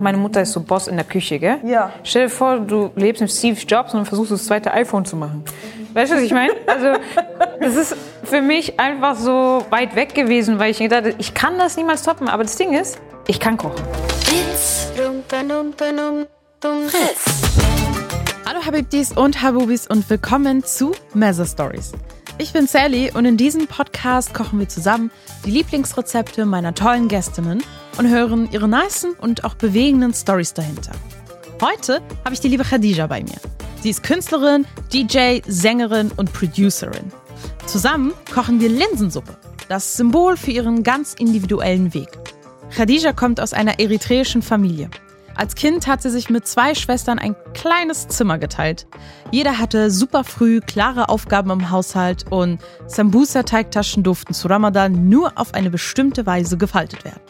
Meine Mutter ist so Boss in der Küche, gell? Ja. Stell dir vor, du lebst mit Steve Jobs und versuchst das zweite iPhone zu machen. Weißt du, was ich meine? Also, das ist für mich einfach so weit weg gewesen, weil ich mir gedacht habe, ich kann das niemals toppen. Aber das Ding ist, ich kann kochen. Hallo Habibdis und Habubis und willkommen zu Mezza Stories. Ich bin Sally und in diesem Podcast kochen wir zusammen die Lieblingsrezepte meiner tollen Gästinnen und hören ihre nicen und auch bewegenden Stories dahinter. Heute habe ich die liebe Khadija bei mir. Sie ist Künstlerin, DJ, Sängerin und Producerin. Zusammen kochen wir Linsensuppe, das Symbol für ihren ganz individuellen Weg. Khadija kommt aus einer eritreischen Familie. Als Kind hat sie sich mit zwei Schwestern ein kleines Zimmer geteilt. Jeder hatte super früh klare Aufgaben im Haushalt und Sambusa-Teigtaschen durften zu Ramadan nur auf eine bestimmte Weise gefaltet werden.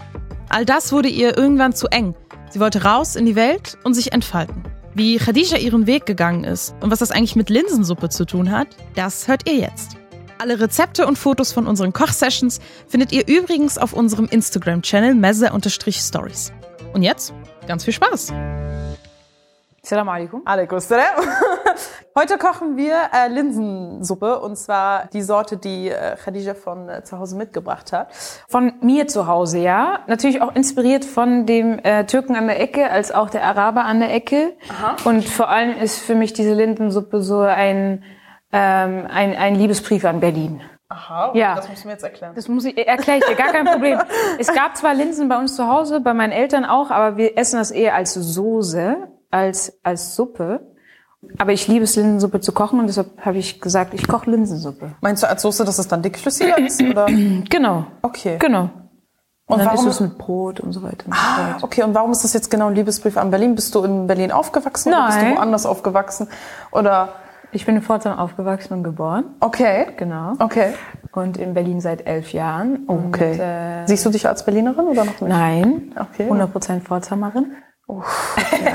All das wurde ihr irgendwann zu eng. Sie wollte raus in die Welt und sich entfalten. Wie Khadija ihren Weg gegangen ist und was das eigentlich mit Linsensuppe zu tun hat, das hört ihr jetzt. Alle Rezepte und Fotos von unseren Kochsessions findet ihr übrigens auf unserem Instagram-Channel mezza-stories. Und jetzt ganz viel Spaß! Salam alaikum. Alaikum salam. Heute kochen wir äh, Linsensuppe und zwar die Sorte, die äh, Khadija von äh, zu Hause mitgebracht hat. Von mir zu Hause, ja. Natürlich auch inspiriert von dem äh, Türken an der Ecke, als auch der Araber an der Ecke. Aha. Und vor allem ist für mich diese Linsensuppe so ein, ähm, ein, ein Liebesbrief an Berlin. Aha, Ja. das musst du mir jetzt erklären. Das muss ich, erkläre ich dir, gar kein Problem. Es gab zwar Linsen bei uns zu Hause, bei meinen Eltern auch, aber wir essen das eher als Soße, als, als Suppe. Aber ich liebe es, Linsensuppe zu kochen und deshalb habe ich gesagt, ich koche Linsensuppe. Meinst du als Soße, dass es dann dickflüssiger ist? Oder? Genau. Okay. Genau. Und, Und dann warum- ist es mit Brot und so weiter. Und so Ah, weiter. okay, und warum ist das jetzt genau ein Liebesbrief an Berlin? Bist du in Berlin aufgewachsen oder bist du Nein. woanders aufgewachsen? Oder Ich bin in Pforzheim aufgewachsen und geboren. okay. Genau. Okay. Und in Berlin seit elf Jahren. Und, Okay. äh, Siehst du dich als Berlinerin oder noch nicht? nein. Okay. 100% Pforzheimerin.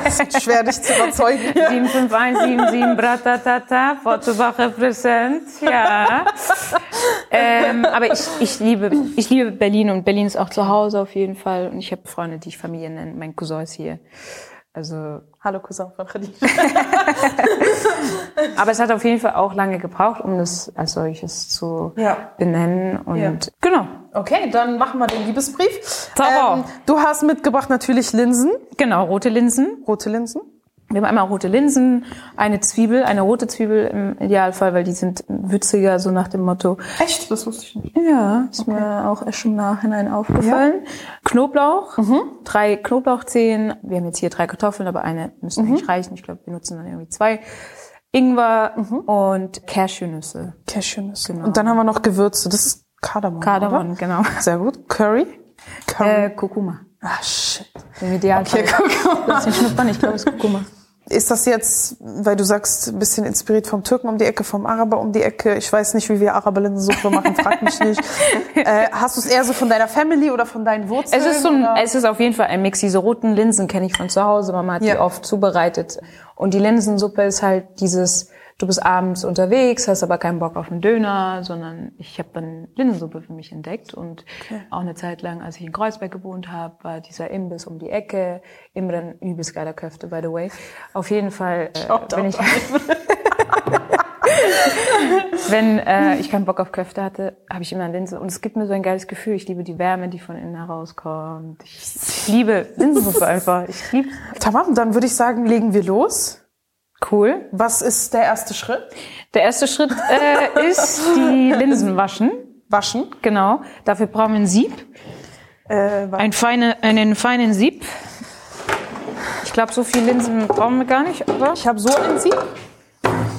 Es ist schwer, dich zu überzeugen. 75177 Bratatata, Vorzubach repräsent, ja. ähm, aber ich, ich liebe, ich liebe Berlin und Berlin ist auch zu Hause auf jeden Fall. Und ich habe Freunde, die ich Familie nenne. Mein Cousin ist hier. Also, Hallo Cousin von Khadija. aber es hat auf jeden Fall auch lange gebraucht, um das als solches zu Ja. benennen. Und Ja. genau, Okay, dann machen wir den Liebesbrief. Ähm, du hast mitgebracht natürlich Linsen, genau, rote Linsen. rote Linsen. Wir haben einmal rote Linsen, eine Zwiebel, eine rote Zwiebel im Idealfall, weil die sind würziger, so nach dem Motto, Echt? Das wusste ich nicht. Ja, ist mir auch erst im Nachhinein aufgefallen. Knoblauch, drei Knoblauchzehen. Wir haben jetzt hier drei Kartoffeln, aber eine müsste eigentlich reichen. Ich glaube, wir nutzen dann irgendwie zwei. Ingwer und Cashewnüsse. Cashewnüsse. Genau. Und dann haben wir noch Gewürze. Das ist Kardamom. Kardamom, Oder? genau. Sehr gut. Curry. Curry. Äh, Kurkuma. ah, shit. Im Idealfall. Okay, mal. Lass mich schnuppern, ich glaube, es ist Kurkuma. Ist das jetzt, weil du sagst, ein bisschen inspiriert vom Türken um die Ecke, vom Araber um die Ecke? Ich weiß nicht, wie wir Araber Linsensuppe machen, frag mich nicht. Äh, hast du es eher so von deiner Family oder von deinen Wurzeln? Es ist so ein, es ist auf jeden Fall ein Mix. Diese roten Linsen kenne ich von zu Hause. Mama hat Ja. die oft zubereitet. Und die Linsensuppe ist halt dieses, du bist abends unterwegs, hast aber keinen Bock auf einen Döner, sondern ich habe dann Linsensuppe für mich entdeckt. Und auch eine Zeit lang, als ich in Kreuzberg gewohnt habe, war dieser Imbiss um die Ecke. Imren, übelst geiler Köfte, by the way. Auf jeden Fall, äh, wenn ich, wenn äh, ich keinen Bock auf Köfte hatte, habe ich immer Linse. Und es gibt mir so ein geiles Gefühl. Ich liebe die Wärme, die von innen herauskommt. Ich, ich liebe Linsensuppe einfach. Ich liebe Tamam, dann würde ich sagen, legen wir los. Cool. Was ist der erste Schritt? Der erste Schritt äh, ist die Linsen waschen. Waschen. Genau. Dafür brauchen wir ein Sieb. Äh, Ein feine, einen feinen Sieb. Ich glaube, so viel Linsen brauchen wir gar nicht, aber ich habe so ein Sieb.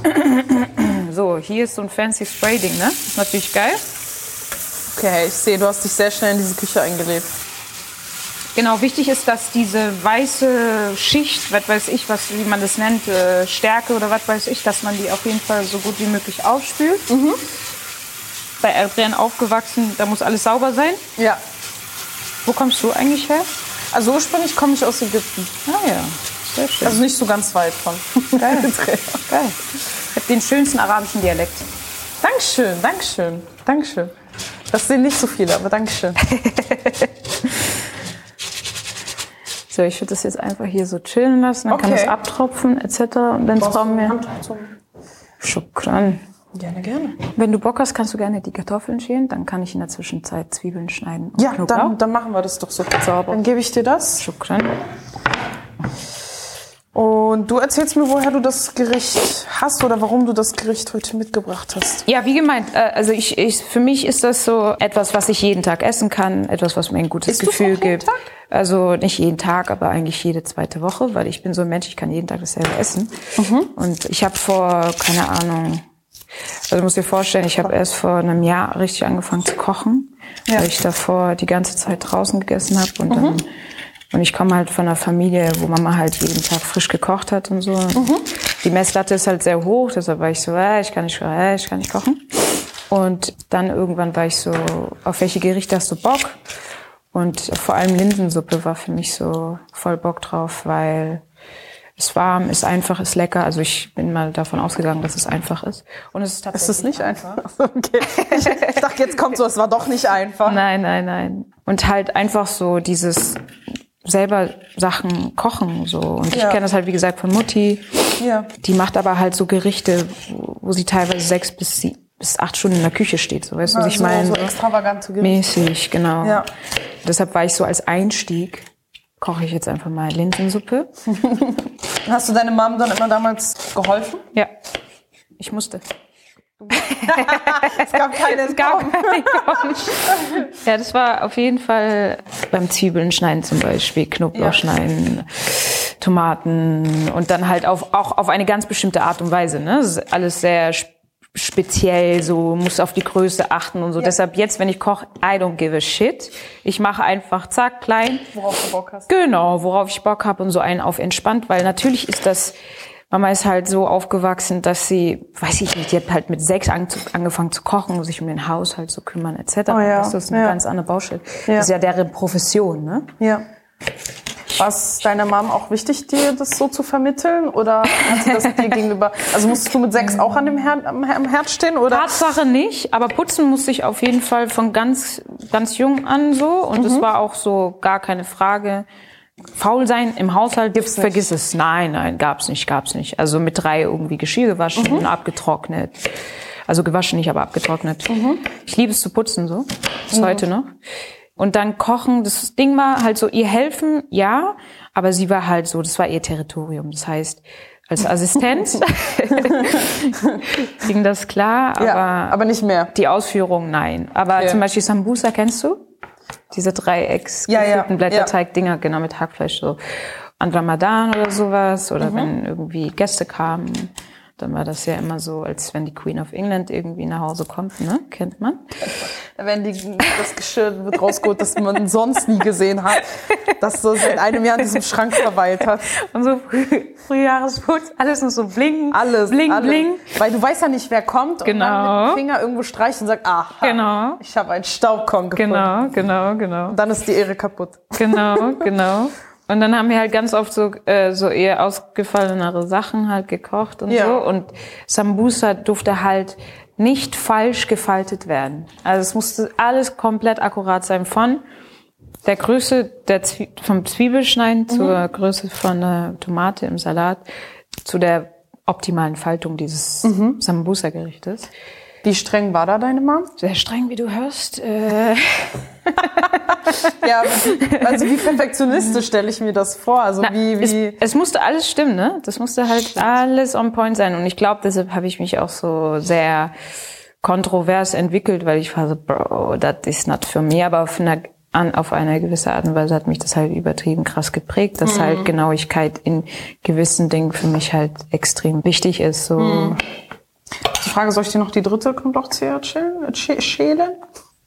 so, hier ist so ein fancy Spray-Ding, ne? Ist natürlich geil. Okay, ich sehe, du hast dich sehr schnell in diese Küche eingelebt. Genau, wichtig ist, dass diese weiße Schicht, was weiß ich, was, wie man das nennt, äh, Stärke oder was weiß ich, dass man die auf jeden Fall so gut wie möglich aufspült. Bei Adrian aufgewachsen, da muss alles sauber sein. Ja. Wo kommst du eigentlich her? Also ursprünglich komme ich aus Ägypten. Ah ja, sehr schön. Also nicht so ganz weit von. Geil. Geil. Ich habe den schönsten arabischen Dialekt. Dankeschön, Dankeschön, Dankeschön. Das sehen nicht so viele, aber Dankeschön. So, ich würde das jetzt einfach hier so chillen lassen, dann kann Okay. das abtropfen etc. Und dann brauchen wir zum Schukran. Gerne, gerne. Wenn du Bock hast, kannst du gerne die Kartoffeln schälen. Dann kann ich in der Zwischenzeit Zwiebeln schneiden. und Ja, Knoblauch. dann, dann machen wir das doch so. Sauber. Dann gebe ich dir das. Schukran. Und du erzählst mir, woher du das Gericht hast oder warum du das Gericht heute mitgebracht hast. Ja, wie gemeint, äh, also ich, ich, für mich ist das so etwas, was ich jeden Tag essen kann, etwas, was mir ein gutes Isst Gefühl gibt. Tag? Also nicht jeden Tag, aber eigentlich jede zweite Woche, weil ich bin so ein Mensch, ich kann jeden Tag dasselbe essen. Mhm. Und ich habe vor, keine Ahnung, also du musst dir vorstellen, ich habe erst vor einem Jahr richtig angefangen zu kochen, Ja. weil ich davor die ganze Zeit draußen gegessen habe und Mhm. dann und ich komme halt von einer Familie, wo Mama halt jeden Tag frisch gekocht hat und so. Mhm. Die Messlatte ist halt sehr hoch, deshalb war ich so, äh, ich kann nicht, äh, ich kann nicht kochen. Und dann irgendwann war ich so, auf welche Gerichte hast du Bock? Und vor allem Linsensuppe war für mich so voll Bock drauf, weil es warm, ist einfach, ist lecker. Also ich bin mal davon ausgegangen, dass es einfach ist. Und es ist Ist tatsächlich das nicht einfach? Okay. Ich, ich dachte, jetzt kommt so, es war doch nicht einfach. Nein, nein, nein. Und halt einfach so dieses selber Sachen kochen so. Und ich Ja. kenne das halt wie gesagt von Mutti. Ja. Die macht aber halt so Gerichte, wo sie teilweise sechs bis sie, bis acht Stunden in der Küche steht. So weißt du, was ich so, meine? so extravagante Gerichte. Mäßig, genau. Ja. Deshalb war ich so als Einstieg koche ich jetzt einfach mal Linsensuppe. Hast du deine Mom dann immer damals geholfen? Ja. Ich musste. Es gab keine Es gab keine Ja, das war auf jeden Fall beim Zwiebeln schneiden zum Beispiel, Knoblauch Ja. schneiden, Tomaten und dann halt auf, auch auf eine ganz bestimmte Art und Weise. Ne? Das ist alles sehr sp- speziell, so muss auf die Größe achten und so. Deshalb jetzt, wenn ich koche, I don't give a shit. Ich mache einfach zack, klein. Worauf du Bock hast. Genau, worauf ich Bock habe und so einen auf entspannt, weil natürlich ist das, Mama ist halt so aufgewachsen, dass sie, weiß ich nicht, die hat halt mit sechs an, angefangen zu kochen, sich um den Haushalt zu kümmern etc. Oh ja, Das ist eine ja. ganz andere Baustelle. Ja. Das ist ja deren Profession, ne? Ja. War es deiner Mom auch wichtig, dir das so zu vermitteln? Oder hat sie das dir gegenüber... Also musstest du mit sechs auch an dem Herd, am, am Herd stehen? Oder? Tatsache nicht, aber putzen musste ich auf jeden Fall von ganz, ganz jung an so und Mhm. es war auch so gar keine Frage. Faul sein im Haushalt, Gibt's nicht. vergiss es. Nein, nein, gab's nicht, gab's nicht. Also mit drei irgendwie Geschirr gewaschen Mhm. und abgetrocknet. Also gewaschen nicht, aber abgetrocknet. Mhm. Ich liebe es zu putzen so, bis heute noch. Und dann kochen, das Ding war halt so, ihr helfen, ja, aber sie war halt so, das war ihr Territorium. Das heißt, als Assistenz ging das klar, aber, ja, aber nicht mehr. die Ausführung nein. Aber Okay. zum Beispiel Sambusa kennst du? Diese Dreiecks Ja, ja, Blätterteig-Dinger, genau, mit Hackfleisch so. An Ramadan oder sowas, oder Mhm. wenn irgendwie Gäste kamen, dann war das ja immer so, als wenn die Queen of England irgendwie nach Hause kommt, ne? Kennt man? Werden die, das Geschirr wird rausgeholt, das man sonst nie gesehen hat. Das so seit einem Jahr in diesem Schrank verweilt hat. Und so Früh Frühjahresputz, alles nur so bling, Alles. bling, alles. bling. Weil du weißt ja nicht, wer kommt und Genau. dann mit dem Finger irgendwo streicht und sagt, aha, Genau. ich habe einen Staubkorn gefunden. Genau, genau, genau. Und dann ist die Ehre kaputt. Genau, genau. Und dann haben wir halt ganz oft so, äh, so eher ausgefallenere Sachen halt gekocht und Ja. so. Und Sambusa durfte halt nicht falsch gefaltet werden. Also es musste alles komplett akkurat sein. Von der Größe der Zwie vom Zwiebelschneiden zur Größe von der Tomate im Salat zu der optimalen Faltung dieses Sambusa-Gerichtes. Wie streng war da deine Mom? Sehr streng, wie du hörst. Äh, Ja, also wie perfektionistisch stelle ich mir das vor? Also Na, wie, wie. Es, es musste alles stimmen, ne? Das musste halt alles on point sein. Und ich glaube, deshalb habe ich mich auch so sehr kontrovers entwickelt, weil ich war so, Bro, that is not für mich. Aber auf einer, an, auf eine gewisse Art und Weise hat mich das halt übertrieben krass geprägt, dass halt Genauigkeit in gewissen Dingen für mich halt extrem wichtig ist. So, Die Frage, soll ich dir noch die dritte Knoblauchzehe? Schä- Schälen?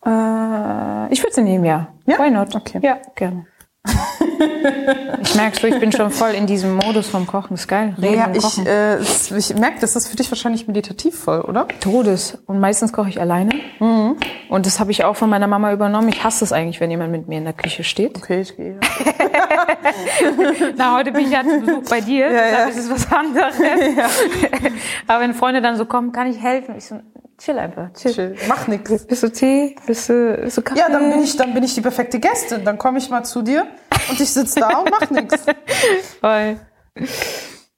äh, ich würde sie nehmen, ja. Ja? Why not? Okay. Ja, gerne. Ich merkst du, ich bin schon voll in diesem Modus vom Kochen. ist geil. Reden Ja, ich, äh, ich merke, das ist für dich wahrscheinlich meditativ voll, oder? Todes. Und meistens koche ich alleine. Mhm. Und das habe ich auch von meiner Mama übernommen. Ich hasse es eigentlich, wenn jemand mit mir in der Küche steht. Okay, ich gehe. Na, heute bin ich ja zu Besuch bei dir. Ja, ja. ist es was anderes. Aber wenn Freunde dann so kommen, kann ich helfen? Ich so, chill einfach. Chill. Chill. Mach nix. Bist du Tee? Bist du, bist du Kaffee? Ja, dann bin ich, dann bin ich die perfekte Gästin. Dann komme ich mal zu dir und ich sitze da und mach nix. Voll.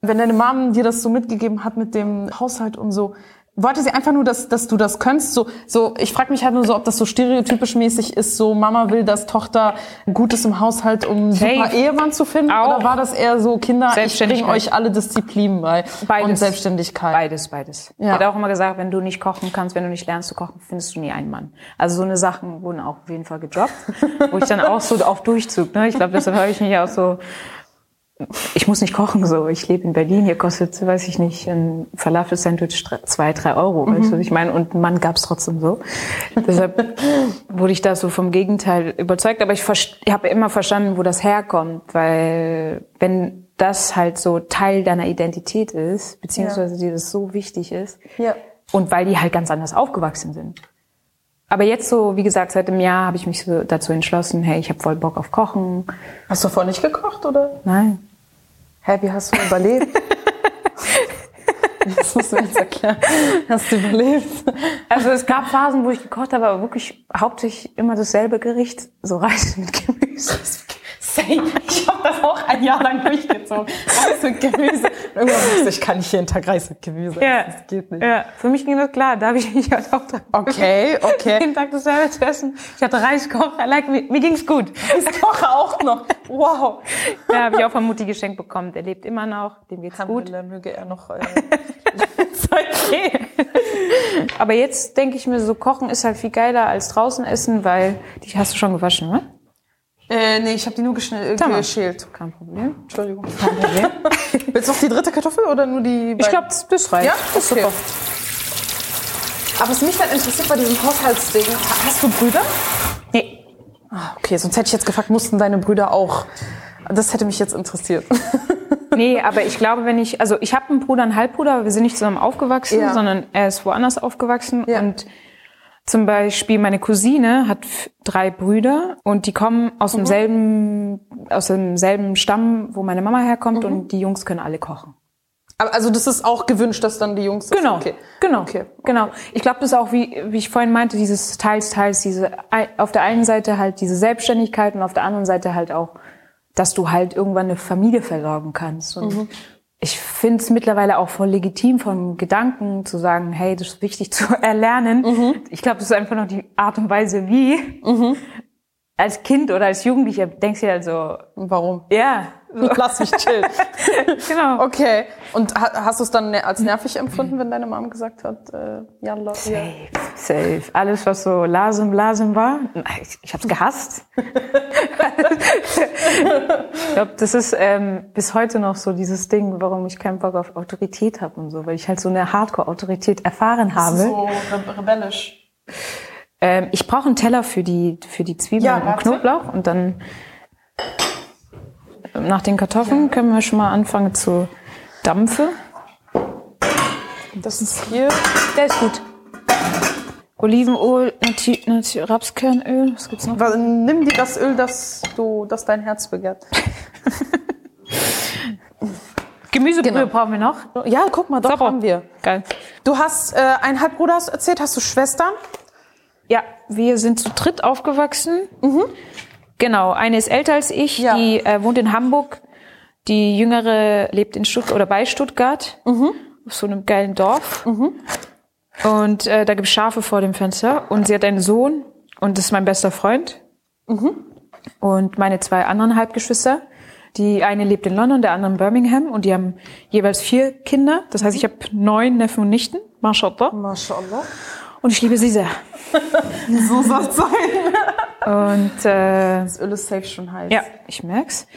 Wenn deine Mom dir das so mitgegeben hat mit dem Haushalt und so, wollte sie einfach nur, dass, dass du das kannst? So, so, ich frage mich halt nur so, ob das so stereotypisch mäßig ist, so Mama will, dass Tochter gut ist im Haushalt, um Safe. super Ehemann zu finden? Auch. Oder war das eher so, Kinder, ich bringe euch alle Disziplinen bei Beides. und Selbstständigkeit? Beides, beides. Ja. Ich auch immer gesagt, wenn du nicht kochen kannst, wenn du nicht lernst zu kochen, findest du nie einen Mann. Also so eine Sachen wurden auch auf jeden Fall gedroppt, wo ich dann auch so auf Durchzug, ne? Ich glaube, deshalb habe ich mich auch so, ich muss nicht kochen so. Ich lebe in Berlin, hier kostet, weiß ich nicht, ein Falafel-Sandwich zwei, drei Euro, weißt du, was ich meine? Und einen Mann gab's trotzdem so. deshalb wurde ich da so vom Gegenteil überzeugt. Aber ich, ich habe immer verstanden, wo das herkommt, weil wenn das halt so Teil deiner Identität ist, beziehungsweise dir das so wichtig ist, Ja. und weil die halt ganz anders aufgewachsen sind. Aber jetzt so, wie gesagt, seit einem Jahr habe ich mich so dazu entschlossen, hey, ich habe voll Bock auf Kochen. Hast du vorher nicht gekocht, oder? Nein. Hä, wie hast du überlebt? das musst du mir jetzt erklären. Hast du überlebt? Also es gab Phasen, wo ich gekocht habe, aber wirklich hauptsächlich immer dasselbe Gericht, so Reis mit Gemüse. Same. Ich habe das auch ein Jahr lang durchgezogen. Reis mit Gemüse. Irgendwann wusste ich, ich kann nicht jeden Tag Reis mit Gemüse. Ja. essen. Das geht nicht. Ja, für mich ging das klar. Da habe ich mich halt auch dran. Okay, okay. Jeden Tag dasselbe zu essen. Ich hatte Reiskoch, I like, mir, mir ging's gut. Ich koche auch noch. Wow. Ja, habe ich auch von Mutti geschenkt bekommen. Der lebt immer noch, dem geht's gut. Alhamdulillah, möge er noch. Äh, okay. Aber jetzt denke ich mir so, Kochen ist halt viel geiler als draußen essen, weil die hast du schon gewaschen, ne? Äh, nee, ich habe die nur äh, geschält. Kein Problem. Entschuldigung. Kein Problem. Willst du noch die dritte Kartoffel oder nur die Ich glaube, das, das reicht. Ja? Das ist Okay. super. Aber was mich dann interessiert bei diesem Haushaltsding, ha- hast du Brüder? Nee. Ah, okay, sonst hätte ich jetzt gefragt, mussten deine Brüder auch. Das hätte mich jetzt interessiert. Nee, aber ich glaube, wenn ich, also ich habe einen Bruder, einen Halbbruder, aber wir sind nicht zusammen aufgewachsen, Ja. sondern er ist woanders aufgewachsen Ja. und zum Beispiel meine Cousine hat drei Brüder und die kommen aus Mhm. demselben, aus demselben Stamm, wo meine Mama herkommt Mhm. und die Jungs können alle kochen. Aber also das ist auch gewünscht, dass dann die Jungs Genau, Okay. genau, Okay, genau. Ich glaube, das ist auch, wie, wie ich vorhin meinte, dieses teils, teils, diese, auf der einen Seite halt diese Selbstständigkeit und auf der anderen Seite halt auch, dass du halt irgendwann eine Familie versorgen kannst. Und Mhm. Ich finde es mittlerweile auch voll legitim vom Gedanken zu sagen, hey, das ist wichtig zu erlernen. Mhm. Ich glaube, das ist einfach noch die Art und Weise, wie. Als Kind oder als Jugendlicher denkst du dir halt so, Warum? ja, so, Lass mich chillen. genau. Okay. Und ha- hast du es dann ne- als nervig empfunden, wenn deine Mom gesagt hat, äh, ja. Safe, safe. Alles, was so Lasem, Lasem war, ich, ich hab's gehasst. ich glaube, das ist ähm, bis heute noch so dieses Ding, warum ich keinen Bock auf Autorität habe und so, weil ich halt so eine Hardcore-Autorität erfahren habe. So re rebellisch. Ähm, ich brauche einen Teller für die, für die Zwiebeln Ja, und. Knoblauch und dann ähm, nach den Kartoffeln können wir schon mal anfangen zu dampfen. Das ist hier. Der ist gut. Olivenöl, Nati Nati Rapskernöl, was gibt's noch? Nimm dir das Öl, das du, das dein Herz begehrt. Gemüsebrühe Genau. brauchen wir noch. Ja, guck mal, doch Sauber. haben wir. Geil. Du hast äh, einen Halbbruder hast erzählt, hast du Schwestern? Ja, wir sind zu dritt aufgewachsen. Genau, eine ist älter als ich, Ja. die äh, wohnt in Hamburg. Die jüngere lebt in Stuttgart oder bei Stuttgart, auf so einem geilen Dorf. Und äh, da gibt's Schafe vor dem Fenster. Und sie hat einen Sohn und das ist mein bester Freund. Und meine zwei anderen Halbgeschwister. Die eine lebt in London, der andere in Birmingham und die haben jeweils vier Kinder. Das heißt, ich habe neun Neffen und Nichten. Mashallah. Mashallah. Und ich liebe sie sehr. So soll es sein. Und äh, Das Öl ist safe schon heiß. ja, ich merk's.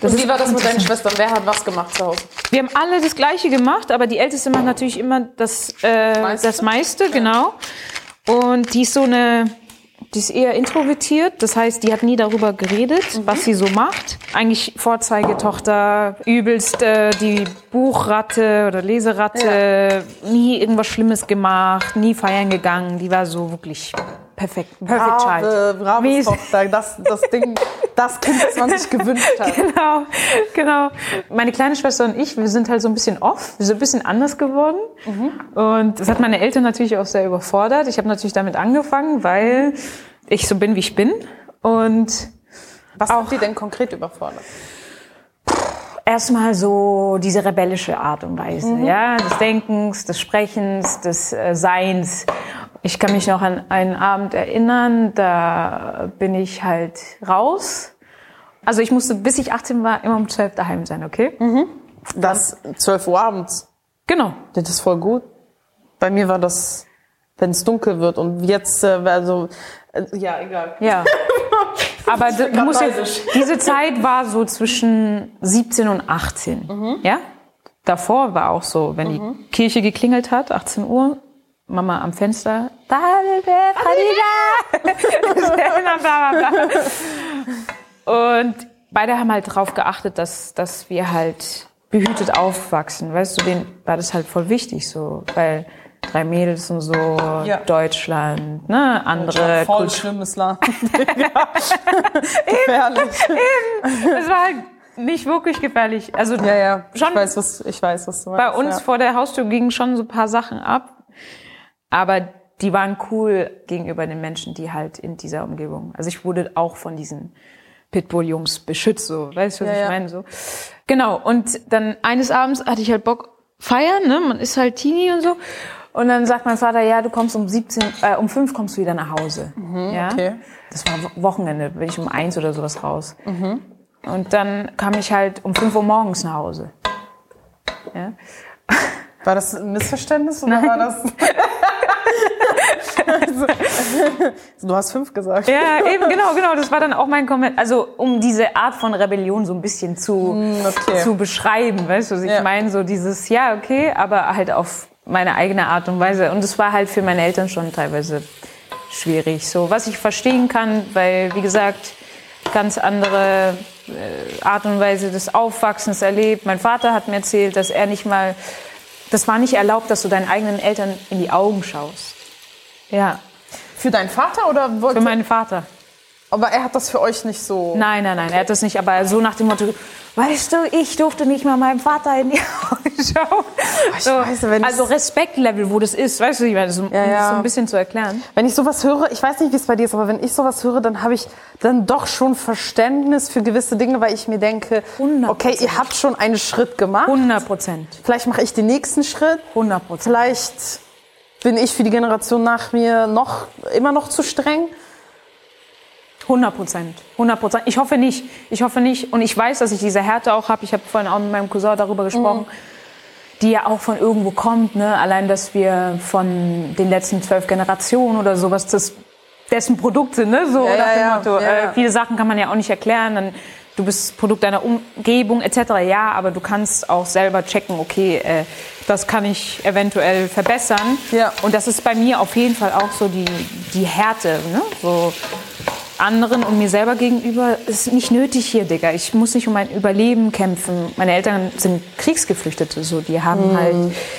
Und wie war das mit deinen Schwestern? Wer hat was gemacht zu Hause? Wir haben alle das Gleiche gemacht, aber die Älteste macht natürlich immer das, äh, Meiste? das meiste, genau. Und die ist so eine, die ist eher introvertiert. Das heißt, die hat nie darüber geredet, was sie so macht. Eigentlich Vorzeigetochter, übelst äh, die Buchratte oder Leseratte, nie irgendwas Schlimmes gemacht, nie feiern gegangen. Die war so wirklich perfekt. Perfect Brave, Child. brave Mäßig. Tochter, das, das Ding, das Kind, das man sich gewünscht hat. Genau, genau. Meine kleine Schwester und ich, wir sind halt so ein bisschen off, wir sind ein bisschen anders geworden. Und das hat meine Eltern natürlich auch sehr überfordert. Ich habe natürlich damit angefangen, weil ich so bin, wie ich bin. Und Was hat die denn konkret überfordert? erstmal so diese rebellische Art und Weise, ja, des Denkens, des Sprechens, des äh, Seins. Ich kann mich noch an einen Abend erinnern, da bin ich halt raus. Also ich musste, bis ich 18 war, immer um 12 daheim sein, okay? Das 12 Uhr abends. Genau. Das ist voll gut. Bei mir war das, wenn es dunkel wird und jetzt, äh, also, äh, ja, egal. Ja. Aber du musst jetzt, diese Zeit war so zwischen 17 und 18. Ja? Davor war auch so, wenn die Kirche geklingelt hat, 18 Uhr, Mama am Fenster. Und beide haben halt darauf geachtet, dass, dass wir halt behütet aufwachsen. Weißt du, denen war das halt voll wichtig, so, weil drei Mädels und so, Ja. Deutschland, ne, andere voll Kultur. schlimmes Land. Gefährlich. Es war halt nicht wirklich gefährlich. Also Ja, ja. Schon ich weiß, was, ich weiß, was du bei meinst. uns ja. vor der Haustür gingen schon so ein paar Sachen ab, aber die waren cool gegenüber den Menschen, die halt in dieser Umgebung. Also ich wurde auch von diesen Pitbull-Jungs beschützt, so, weißt du, was Ja, ich ja. meine? So. Genau. Und dann eines Abends hatte ich halt Bock feiern, ne? Man ist halt Teenie und so. Und dann sagt mein Vater, ja, du kommst um 17, äh, um 5 kommst du wieder nach Hause. ja? Mhm, okay. Das war Wo- Wochenende, bin ich um eins oder sowas raus. Mhm. Und dann kam ich halt um 5 Uhr morgens nach Hause. Ja? War das ein Missverständnis oder war das? also, du hast fünf gesagt. Ja, eben, genau, genau. Das war dann auch mein Kommentar. Also, um diese Art von Rebellion so ein bisschen zu, okay. zu beschreiben, weißt du, ich Ja. meine? So dieses, ja, okay, aber halt auf meine eigene Art und Weise. Und es war halt für meine Eltern schon teilweise schwierig. So, was ich verstehen kann, weil, wie gesagt, ganz andere äh, Art und Weise des Aufwachsens erlebt. Mein Vater hat mir erzählt, dass er nicht mal, das war nicht erlaubt, dass du deinen eigenen Eltern in die Augen schaust. Ja, Für deinen Vater oder wollte? für meinen Vater. aber er hat das für euch nicht so. Nein, nein, nein, er hat das nicht, aber so nach dem Motto, weißt du, ich durfte nicht mal meinem Vater in die Augen schauen. So, weiß, also es- Respektlevel, wo das ist, weißt du, ich meine, so, um Ja, ja. das so ein bisschen zu erklären. Wenn ich sowas höre, ich weiß nicht, wie es bei dir ist, aber wenn ich sowas höre, dann habe ich dann doch schon Verständnis für gewisse Dinge, weil ich mir denke, 100%. okay, ihr habt schon einen Schritt gemacht. 100 Prozent, Vielleicht mache ich den nächsten Schritt. 100 Prozent. Vielleicht bin ich für die Generation nach mir noch immer noch zu streng. 100 Prozent, 100 Prozent. Ich hoffe nicht, ich hoffe nicht. Und ich weiß, dass ich diese Härte auch habe. Ich habe vorhin auch mit meinem Cousin darüber gesprochen, die ja auch von irgendwo kommt. Ne? Allein, dass wir von den letzten zwölf Generationen oder sowas, das, dessen Produkt sind. Ne? So Ja, ja, ja. Motto. Äh, viele Sachen kann man ja auch nicht erklären. Dann, du bist Produkt deiner Umgebung etc. Ja, aber du kannst auch selber checken, okay, äh, das kann ich eventuell verbessern. Ja. Und das ist bei mir auf jeden Fall auch so die, die Härte. Ne? So, anderen und mir selber gegenüber ist nicht nötig hier, Digga. Ich muss nicht um mein Überleben kämpfen. Meine Eltern sind Kriegsgeflüchtete, so die haben halt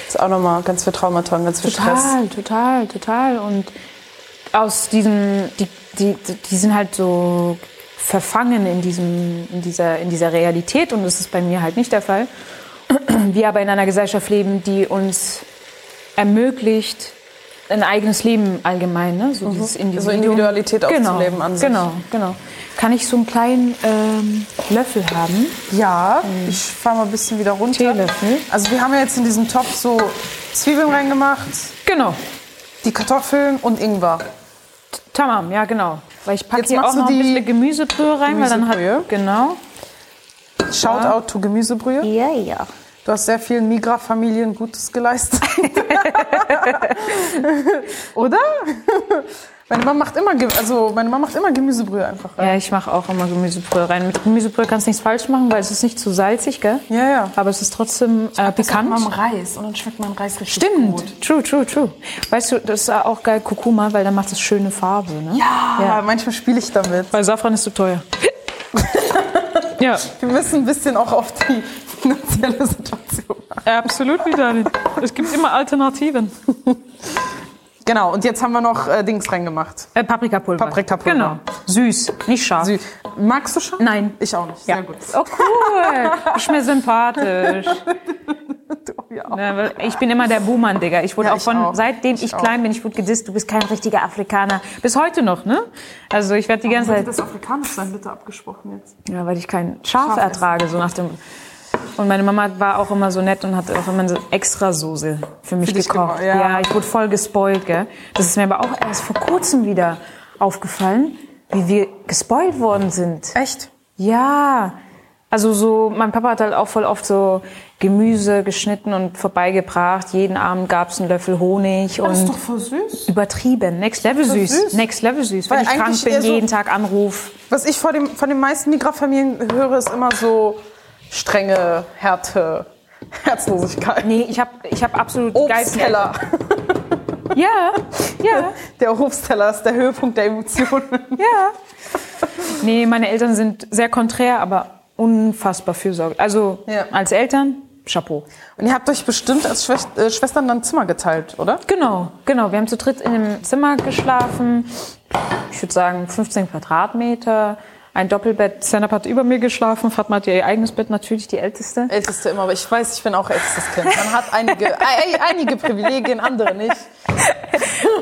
Das ist auch nochmal ganz viel Traumata und ganz viel Stress. total, total, total und aus diesem, die, die, die sind halt so verfangen in diesem, in dieser, in dieser Realität und das ist bei mir halt nicht der Fall. Wir aber in einer Gesellschaft leben, die uns ermöglicht, ein eigenes Leben allgemein, ne? so dieses Individuum. So Individualität genau, auszuleben an sich. Genau, genau. Kann ich so einen kleinen ähm, Löffel haben? Ja, ich fahre mal ein bisschen wieder runter. Teelöffel. Also wir haben ja jetzt in diesen Topf so Zwiebeln reingemacht, Genau. die Kartoffeln und Ingwer. Tamam, ja genau. Weil ich packe Jetzt hier auch noch ein die bisschen Gemüsebrühe rein, weil dann Gemüsebrühe. hat genau. Shoutout to Gemüsebrühe. Ja, ja. Du hast sehr vielen Migra-Familien Gutes geleistet. Oder? Meine Mama macht immer, also meine Mama macht immer Gemüsebrühe einfach rein. Ja, ich mache auch immer Gemüsebrühe rein. Mit Gemüsebrühe kannst du nichts falsch machen, weil es ist nicht zu salzig, gell? Ja, ja. Aber es ist trotzdem äh, pikant. Reis und dann schmeckt man Reis richtig Stimmt, true, true, true. Weißt du, das ist auch geil, Kurkuma, weil dann macht es schöne Farbe, ne? Ja, Ja. manchmal spiele ich damit. Weil Safran ist zu teuer. ja, Wir müssen ein bisschen auch auf die finanzielle Situation achten. absolut, Vitalin. Es gibt immer Alternativen. Genau, und jetzt haben wir noch äh, Dings reingemacht. Äh, Paprikapulver. Paprikapulver. Genau. Süß, nicht scharf. Süß. Magst du schon? Nein. Ich auch nicht. Ja. Sehr gut. Oh cool. Ist mir sympathisch. Du, ja. Ja, weil Ich bin immer der Buhmann, Digga. Ich wurde Ja, auch von, auch. seitdem ich, Ich auch. klein bin, ich wurde gedisst, du bist kein richtiger Afrikaner. Bis heute noch, ne? Also ich werde die ganze Zeit, das Afrikanisch sein bitte abgesprochen jetzt? ja, weil ich kein Schaf, Schaf ertrage, so nach dem. Und meine Mama war auch immer so nett und hat auch immer so extra Soße für mich Für gekocht. gemacht, ja. ich wurde voll gespoilt, gell? Das ist mir aber auch erst vor kurzem wieder aufgefallen, wie wir gespoilt worden sind. Echt? Ja, also so, mein Papa hat halt auch voll oft so Gemüse geschnitten und vorbeigebracht. Jeden Abend gab's einen Löffel Honig Das ist und doch voll süß. übertrieben. Next Level süß. ist süß. Next Level süß. Wenn Weil ich krank bin, so- jeden Tag Anruf. Was ich von, dem, von den meisten Migrafamilien höre, ist immer so strenge, Härte, Herzlosigkeit. Nee, ich habe ich hab absolut Obstteller. Ja, ja, Der Obstteller ist der Höhepunkt der Emotionen. ja. Nee, meine Eltern sind sehr konträr, aber unfassbar fürsorglich. Also Ja. als Eltern, Chapeau. Und ihr habt euch bestimmt als Schwest äh, Schwestern dann Zimmer geteilt, oder? Genau, genau. Wir haben zu dritt in einem Zimmer geschlafen. Ich würde sagen 15 Quadratmeter. Ein Doppelbett. Stand-up hat über mir geschlafen. Fatma hat ihr eigenes Bett, natürlich die älteste. Älteste immer, aber ich weiß, ich bin auch ältestes Kind. Man hat einige, einige Privilegien, andere nicht.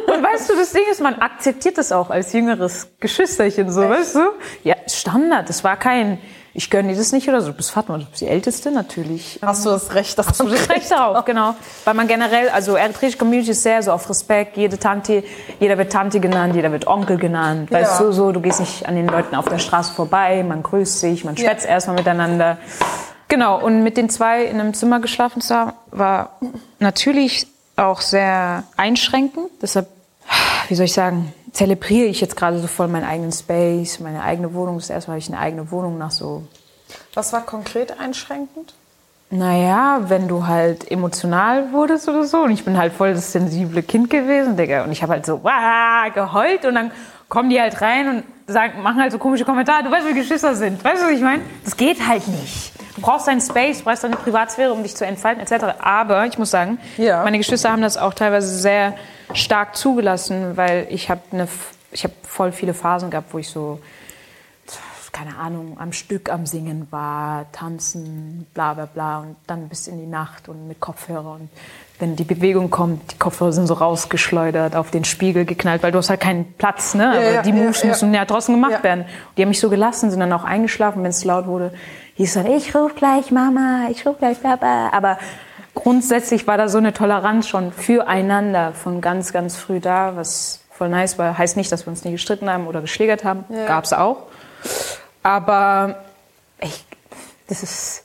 Und weißt du, das Ding ist, man akzeptiert das auch als jüngeres Geschwisterchen, so, weißt du? Ja, Standard. Das war kein, ich gönne dir das nicht oder so. Du bist Fatma, du bist die Älteste, natürlich. Hast du das Recht, dass du Das Recht darauf, genau. Weil man generell, also eritreische Community ist sehr so auf Respekt. Jede Tante, jeder wird Tante genannt, jeder wird Onkel genannt. Weißt Ja. du, so, du gehst nicht an den Leuten auf der Straße vorbei, man grüßt sich, man schwätzt erstmal miteinander. Genau, und mit den zwei in einem Zimmer geschlafen zu haben, war natürlich auch sehr einschränkend. Deshalb, wie soll ich sagen, zelebriere ich jetzt gerade so voll meinen eigenen Space, meine eigene Wohnung. Das erste Mal habe ich eine eigene Wohnung nach so Was war konkret einschränkend? naja, wenn du halt emotional wurdest oder so. Und ich bin halt voll das sensible Kind gewesen, Digga. Und ich habe halt so wah, geheult und dann kommen die halt rein und sagen, machen halt so komische Kommentare. Du weißt, wie Geschwister sind. Weißt du, was ich meine? Das geht halt nicht. Du brauchst deinen Space, du brauchst deine Privatsphäre, um dich zu entfalten, etc. Aber ich muss sagen, Ja. meine Geschwister haben das auch teilweise sehr stark zugelassen, weil ich habe eine, ich habe voll viele Phasen gehabt, wo ich so keine Ahnung, am Stück am Singen war, tanzen, bla bla bla und dann bis in die Nacht und mit Kopfhörer und wenn die Bewegung kommt, die Kopfhörer sind so rausgeschleudert, auf den Spiegel geknallt, weil du hast halt keinen Platz, ne? Ja, die ja, Moves ja. müssen ja draußen gemacht Ja. werden. Die haben mich so gelassen, sind dann auch eingeschlafen, wenn es laut wurde. Hieß dann, ich ruf gleich Mama, ich ruf gleich Papa. Aber grundsätzlich war da so eine Toleranz schon füreinander von ganz, ganz früh da, was voll nice war. Heißt nicht, dass wir uns nie gestritten haben oder geschlägert haben. Gab's auch. Aber ich, das ist,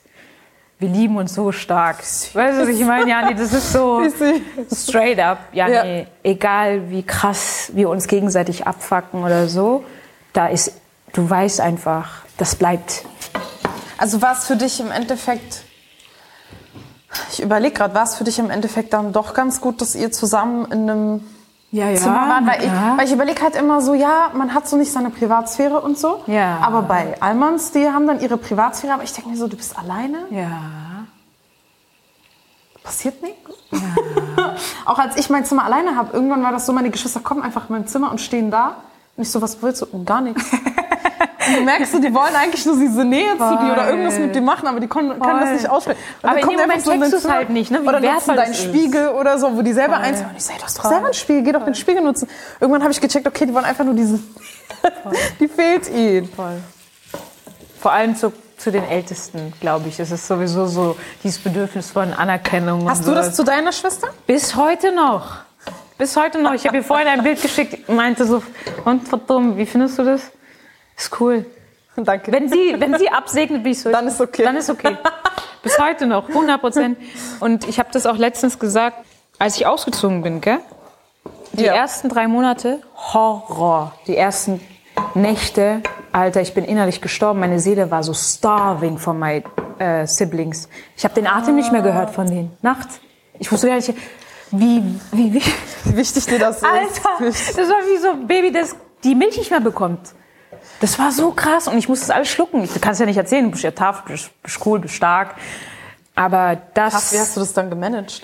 wir lieben uns so stark. Weißt du, was ich meine, Jani? Das ist so straight up, Jani. Ja. Egal wie krass wir uns gegenseitig abfacken oder so, da ist, du weißt einfach, das bleibt. Also war es für dich im Endeffekt, ich überlege gerade, war es für dich im Endeffekt dann doch ganz gut, dass ihr zusammen in einem Ja, ja. Zimmer wart? Weil ich, klar. weil ich überlege halt immer so, ja, man hat so nicht seine Privatsphäre und so. Ja. Aber bei Almans, die haben dann ihre Privatsphäre, aber ich denke mir so, du bist alleine, ja. passiert nichts. Auch als ich mein Zimmer alleine habe, irgendwann war das so, meine Geschwister kommen einfach in mein Zimmer und stehen da. Und ich so, was willst du? Und gar nichts. Du merkst so, die wollen eigentlich nur diese Nähe zu dir oder irgendwas mit dir machen, aber die können, können das nicht aussprechen. Und Aber in kommt dem einfach Moment dein checkst du's Zimmer halt nicht, ne, wie oder nutzen deinen das ist. Spiegel oder so, wo die selber eins Und ich sag, du hast doch selber einen Spiegel, geh doch den Spiegel nutzen. Irgendwann habe ich gecheckt, okay, die wollen einfach nur diese, die fehlt ihnen. Vor allem zu, zu den Ältesten, glaube ich. Es ist sowieso so dieses Bedürfnis von Anerkennung. Hast du so. das zu deiner Schwester? Bis heute noch. Bis heute noch. Ich habe ihr vorhin ein Bild geschickt, meinte so, und verdammt, wie findest du das? Ist cool. Danke. Wenn sie, wenn sie absegnet, bin ich so. Dann ist okay. Dann ist okay. Bis heute noch, 100 Prozent. Und ich habe das auch letztens gesagt, als ich ausgezogen bin, gell? Die Ja. ersten drei Monate, Horror. Die ersten Nächte, Alter, ich bin innerlich gestorben. Meine Seele war so starving von meinen äh, Siblings. Ich habe den Atem nicht mehr gehört von denen. Nachts. Ich wusste gar nicht, wie, wie, wie. Wie wichtig dir das Alter, ist. das war wie so ein Baby, das die Milch nicht mehr bekommt. Das war so krass und ich musste das alles schlucken. Ich kann es ja nicht erzählen, du bist ja tough, du bist, bist cool, bist stark. Aber das... Krass, wie hast du das dann gemanagt?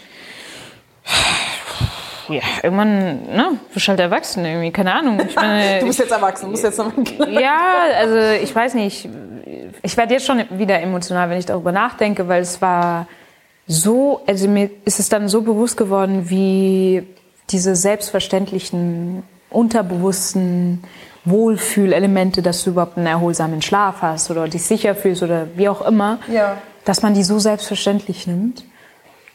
ja, irgendwann, ne, bist halt erwachsen irgendwie, keine Ahnung. Ich meine, Du bist jetzt erwachsen, du musst jetzt noch ja, also ich weiß nicht, ich werde jetzt schon wieder emotional, wenn ich darüber nachdenke, weil es war so, also mir ist es dann so bewusst geworden, wie diese selbstverständlichen, unterbewussten Wohlfühlelemente, dass du überhaupt einen erholsamen Schlaf hast oder dich sicher fühlst oder wie auch immer, Ja. dass man die so selbstverständlich nimmt.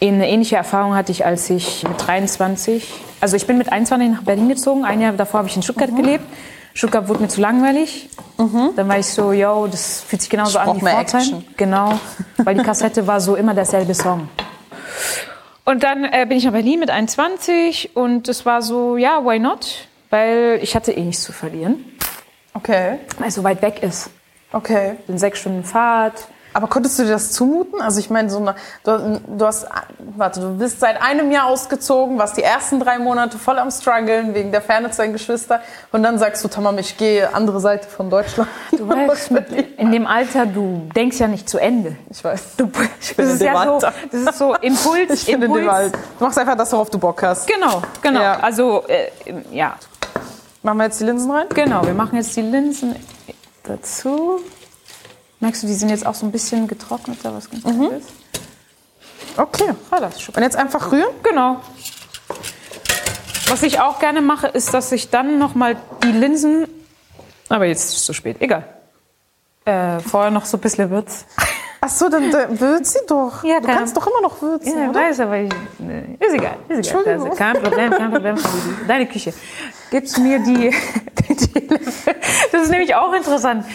Eine ähnliche Erfahrung hatte ich, als ich mit 23, also ich bin mit 21 nach Berlin gezogen. Ein Jahr davor habe ich in Stuttgart Mhm. gelebt. Stuttgart wurde mir zu langweilig. Dann war ich so, yo, das fühlt sich genauso Ich an wie Pforzheim. Action. Genau, weil die Kassette war so immer derselbe Song. Und dann äh, bin ich nach Berlin mit 21 und es war so, ja, why not? Weil ich hatte eh nichts zu verlieren, Okay, weil es so weit weg ist. okay. In sechs Stunden Fahrt. Aber konntest du dir das zumuten? Also ich meine, so eine, du, du hast, warte, du bist seit einem Jahr ausgezogen, warst die ersten drei Monate voll am struggeln wegen der Ferne zu deinen Geschwistern und dann sagst du, Tamam, ich gehe andere Seite von Deutschland. Du weißt, mit, in dem Alter, du denkst ja nicht zu Ende. Ich weiß. Du, Ich bin das in ist dem ja so, Alter. das ist so Impuls, Ich bin in Impuls. dem Alter. Du machst einfach das, worauf du Bock hast. Genau, genau. Ja. Also, äh, ja, Machen wir jetzt die Linsen rein? genau. Wir machen jetzt die Linsen dazu. Merkst du, die sind jetzt auch so ein bisschen getrockneter, was ganz gut ist. Okay. Ah. Und jetzt einfach rühren? Genau. Was ich auch gerne mache, ist, dass ich dann noch mal die Linsen. Aber jetzt ist es zu spät. Egal. Äh, vorher noch so ein bisschen Würz. Ach so, dann, dann würz sie doch. Ja, du kann- kannst doch immer noch würzen, Ja, ich weiß, aber ich, ne, ist egal. Ist egal. Also, kein Problem, kein Problem. Deine Küche. Gibst mir die, die Das ist nämlich auch interessant.